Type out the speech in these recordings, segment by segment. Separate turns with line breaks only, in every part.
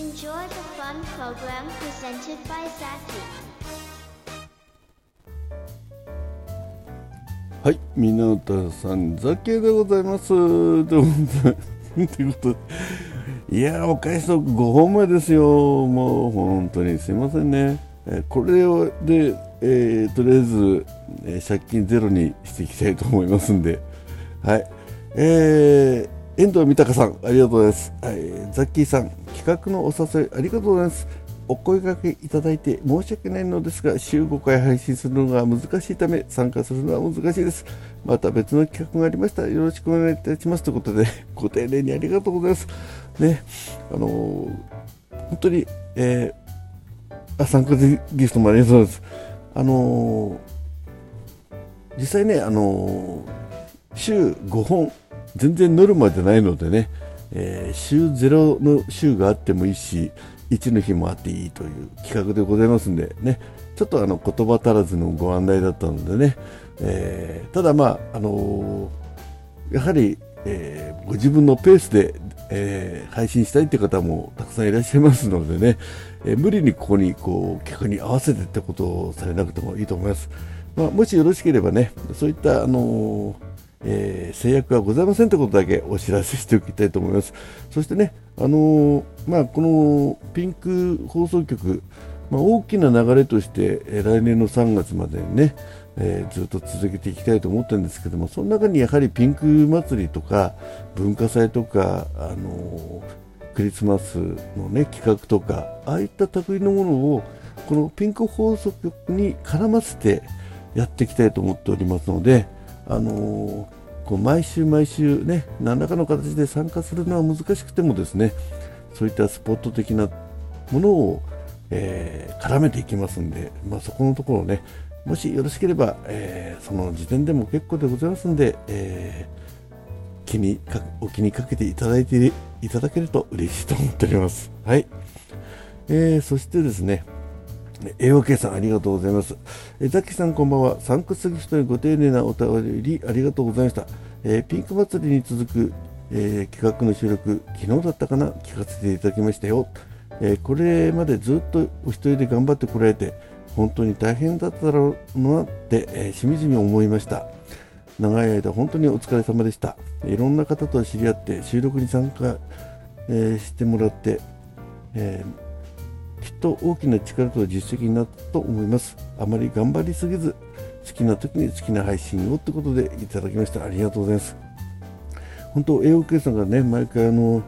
Enjoy the fun program presented by Zaki.
はい、港さん、ザケでございます。ということでいうことでいやー、お返しの5本目ですよ。もう本当にすいませんね。えーこれをで、えーとりあえず、えー借金ゼロにしていきたいと思いますんで、はい。えー、遠藤豊さん、ありがとうございます。はい、ザッキーさん、企画のお誘いありがとうございます。お声掛けいただいて申し訳ないのですが、週5回配信するのが難しいため、参加するのは難しいです。また別の企画がありましたらよろしくお願いいたしますということで、ご丁寧にありがとうございます。ね、あのー本当に、えーあ、参加ギフトもありがとうございます。あのー実際ね、あのー週5本、全然ノルマじゃないのでね、えー週0の週があってもいいし、1の日もあっていいという企画でございますんでね、ちょっとあの言葉足らずのご案内だったのでね、えーただまあ、あのーやはり、えーご自分のペースで、え配信したいという方もたくさんいらっしゃいますのでね、え無理にここにこう企画に合わせてってことをされなくてもいいと思います。まあ、もしよろしければね、そういった、あのーえー制約はございませんということだけお知らせしておきたいと思います。そしてね、あのーまあ、このピンク放送局、まあ、大きな流れとして、え来年の3月までにね、えーずっと続けていきたいと思ってるんですけども、その中にやはりピンク祭りとか文化祭とか、あのクリスマスの、ね、企画とか、ああいった類のものをこのピンク放送局に絡ませてやっていきたいと思っておりますので、あのこう毎週毎週ね何らかの形で参加するのは難しくてもですねそういったスポット的なものを、えー絡めていきますんで、まあ、そこのところねもしよろしければ、えーその時点でも結構でございますんで、えー気にかお気にかけていただいていただけると嬉しいと思っております。はい、えーそしてですね AOK さんありがとうございます。えザキさんこんばんは。サンクスギフトにご丁寧なお便りありがとうございました。えーピンク祭りに続く、えー企画の収録、昨日だったかな？聞かせていただきましたよ。えーこれまでずっとお一人で頑張ってこられて、本当に大変だっただろうなって、えしみじみ思いました。長い間本当にお疲れ様でした。いろんな方と知り合って収録に参加、えしてもらって、えーきっと大きな力と実績になったと思います。あまり頑張りすぎず、好きな時に好きな配信をってことでいただきました。ありがとうございます。本当、AOK さんがね、毎回あの、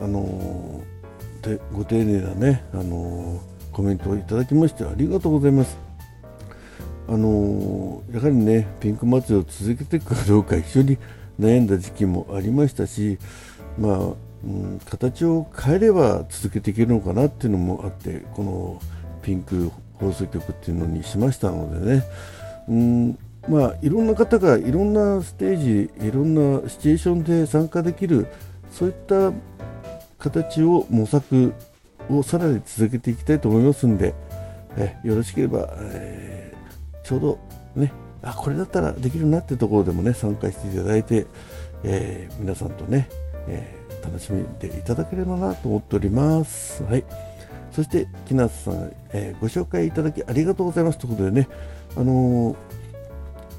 あのでご丁寧なね、あのコメントをいただきましてありがとうございます。あのやはりね、ピンク祭りを続けていくかどうか非常に悩んだ時期もありましたし、まあ、うん、形を変えれば続けていけるのかなっていうのもあって、このピンク放送局っていうのにしましたのでね、うん、まあ、いろんな方がいろんなステージ、いろんなシチュエーションで参加できる、そういった形を模索をさらに続けていきたいと思いますんで、えよろしければ、えーちょうどね、あこれだったらできるなってところでもね参加していただいて、えー皆さんとね、えー楽しみでいただければなと思っております。はい。そして木梨さん、えーご紹介いただきありがとうございますということでね、あのー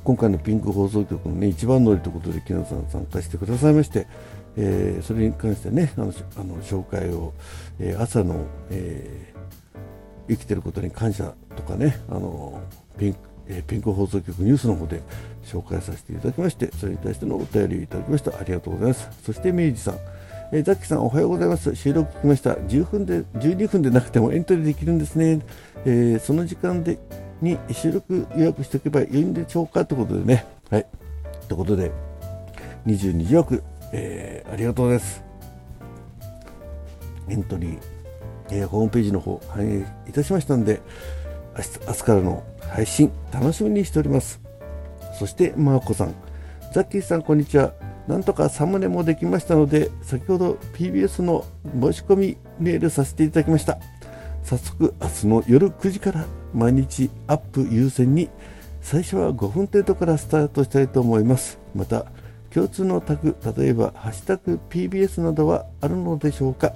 今回のピンク放送局のね一番乗りということで木梨さん参加してくださいまして、えーそれに関してねあのあの紹介を、えー朝の、えー生きてることに感謝とかね、あのピンクえーピンク放送局ニュースの方で紹介させていただきまして、それに対してのお便りをいただきました。ありがとうございます。そして明治さん、えーザッキさんおはようございます。収録聞きました。10分で12分でなくてもエントリーできるんですね。えーその時間でに収録予約しておけばいいんでしょうかということでね。はい。ということで、22時枠、えーありがとうございます。エントリー、えーホームページの方反映いたしましたんで明日明日からの配信楽しみにしておりますそしてマーコさんザッキーさんこんにちはなんとかサムネもできましたので先ほど PBS の申し込みメールさせていただきました。早速明日の夜9時から毎日アップ優先に最初は5分程度からスタートしたいと思います。また共通のタグ例えば「ハッシュタグ #PBS」などはあるのでしょうか、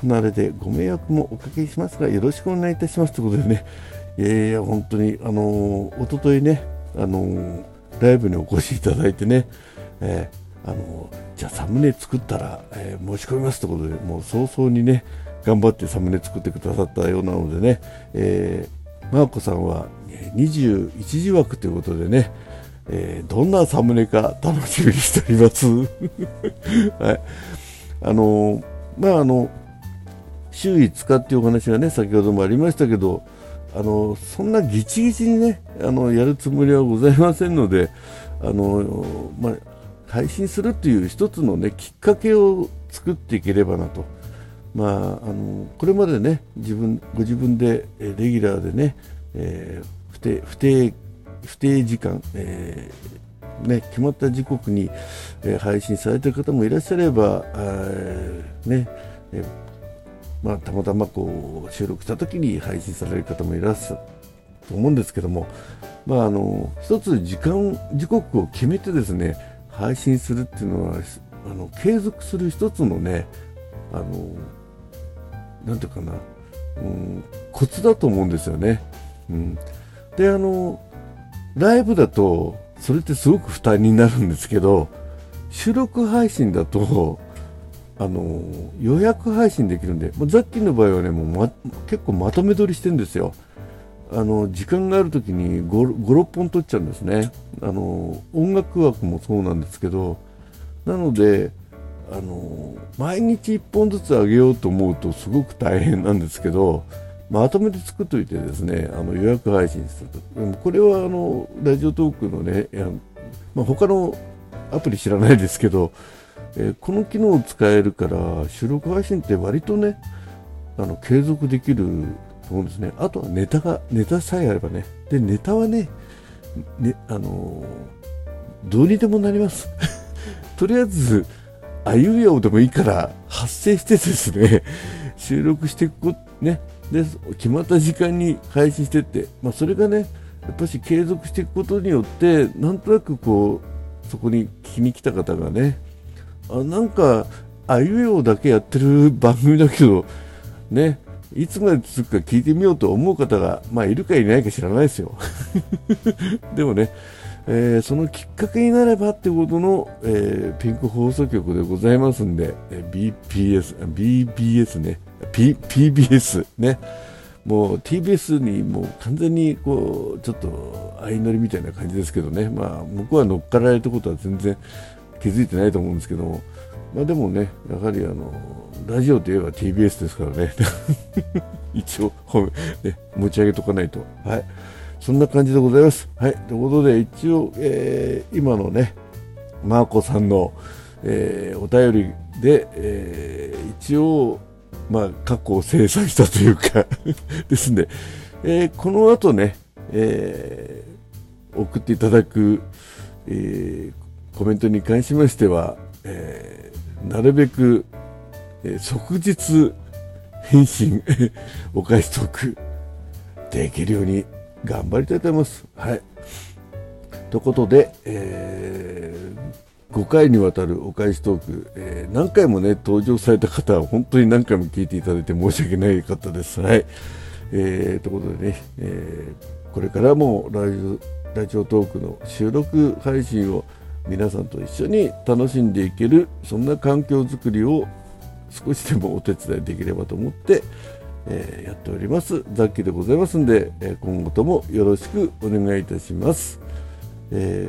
不慣れでご迷惑もおかけしますがよろしくお願いいたします。ということでね。いやいや本当にあのー、おとといねあのー、ライブにお越しいただいてね、えー、あのじゃあサムネ作ったら、え申し込みますということでもう早々にね頑張ってサムネ作ってくださったようなのでね、えー、マーコさんは21時枠ということでね、えー、どんなサムネか楽しみにしております？はい、あのまああの週5日っていうお話がね先ほどもありましたけどあのそんなぎちぎちにねあのやるつもりはございませんのであの、まあ、配信するっていう一つのねきっかけを作っていければなと。まあ、あのこれまでね自分ご自分でレギュラーでね、えー、不定不定不定時間、えー、ね、決まった時刻に、え、配信されている方もいらっしゃれば、ねえまあ、たまたまこう収録した時に配信される方もいらっしゃると思うんですけども、まあ、あの一つ時間時刻を決めてですね配信するっていうのはあの継続する一つのねあのなんていうかな、うん、コツだと思うんですよね。うん、であのライブだとそれってすごく負担になるんですけど収録配信だとあの予約配信できるんで、もうザッキーの場合はねもう、ま、結構まとめ撮りしてるんですよ。あの時間がある時に56本撮っちゃうんですね。あの音楽枠もそうなんですけどなのであの毎日1本ずつ上げようと思うとすごく大変なんですけどまとめて作っておいてですねあの予約配信すると。でもこれはあのラジオトークのねいや、まあ、他のアプリ知らないですけど、えー、この機能を使えるから収録配信って割とねあの継続できると思うんですね。あとはネタがネタさえあればね。でネタはねねあのどうにでもなります。とりあえずあいうえおでもいいから発生してですね、収録していくね、で、決まった時間に配信してって、まあ、それがね、やっぱし継続していくことによって、なんとなくこう、そこに聞きに来た方がね、あなんか、あいうえおだけやってる番組だけど、ね、いつまで続くか聞いてみようと思う方が、まあ、いるかいないか知らないですよ。でもね、えー、そのきっかけになればってことの、えー、ピンク放送局でございますんで、BPS、BBS ね、P、PBS ね、もう TBS にもう完全にこうちょっと相乗りみたいな感じですけどね、まあ、向こうは乗っかられたことは全然気づいてないと思うんですけども、まあ、でもね、やはりあのラジオといえば TBS ですからね、一応、ね、持ち上げとかないと。はいそんな感じでございます。はい。ということで、一応、えー、今のね、マーコさんの、えー、お便りで、えー、一応、まあ、過去を精査したというか ですね、えー、この後ね、えー、送っていただく、えー、コメントに関しましては、えー、なるべく、えー、即日返信 お返しトークできるように頑張りたいと思います。はい。ということで、えー、5回にわたるお返しトーク、えー、何回もね、登場された方は本当に何回も聞いていただいて申し訳ない方です。はい。えー、ということでね、えー、これからもラジオラジオトークの収録配信を皆さんと一緒に楽しんでいける、そんな環境づくりを少しでもお手伝いできればと思って、えー、やっております。雑記でございますんで、え、今後ともよろしくお願いいたします、え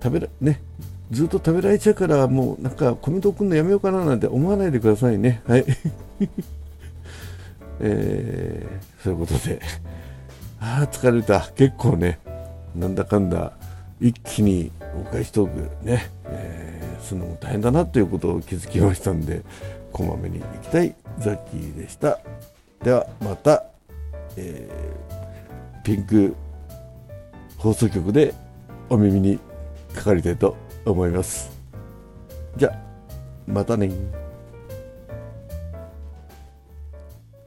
ー、食べらねずっと食べられちゃうからもうなんかコメント送るのやめようかななんて思わないでくださいね。はい。えー、そういうことで。ああ疲れた。結構ねなんだかんだ一気にお返しトークね、えー、するのも大変だなということを気づきましたんでこまめに行きたいザッキーでした。ではまた、えー、ピンク放送局でお耳にかかりたいと思います。じゃあまたね